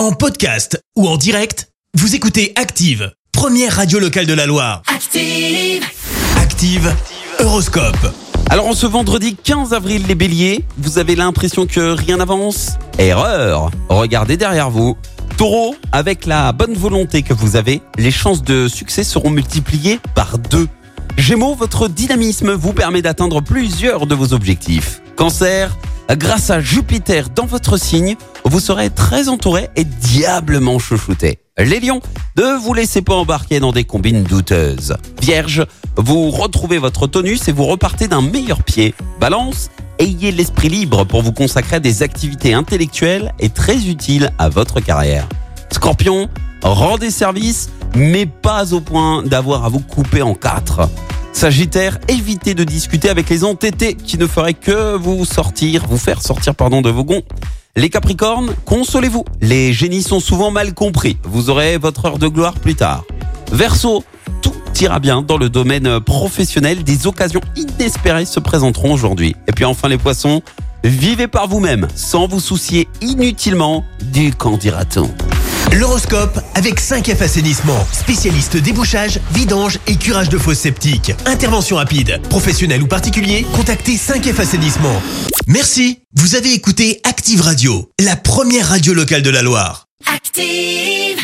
En podcast ou en direct, vous écoutez Active, première radio locale de la Loire. Active. Active, Horoscope. Alors en ce vendredi 15 avril les béliers, vous avez l'impression que rien n'avance? Erreur Regardez derrière vous. Taureau, avec la bonne volonté que vous avez, les chances de succès seront multipliées par deux. Gémeaux, votre dynamisme vous permet d'atteindre plusieurs de vos objectifs. Cancer, grâce à Jupiter dans votre signe, vous serez très entouré et diablement chouchouté. Les lions, ne vous laissez pas embarquer dans des combines douteuses. Vierge, vous retrouvez votre tonus et vous repartez d'un meilleur pied. Balance, ayez l'esprit libre pour vous consacrer à des activités intellectuelles et très utiles à votre carrière. Scorpion, rendez service, mais pas au point d'avoir à vous couper en quatre. Sagittaire, évitez de discuter avec les entêtés qui ne feraient que vous sortir, vous faire sortir pardon de vos gonds. Les Capricornes, consolez-vous. Les génies sont souvent mal compris. Vous aurez votre heure de gloire plus tard. Verseau, tout ira bien dans le domaine professionnel. Des occasions inespérées se présenteront aujourd'hui. Et puis enfin les poissons, vivez par vous-même sans vous soucier inutilement du qu'en. L'horoscope avec 5F Assainissement, spécialiste débouchage, vidange et curage de fosses septiques. Intervention rapide, professionnel ou particulier, contactez 5F Assainissement. Merci, vous avez écouté Active Radio, la première radio locale de la Loire. Active.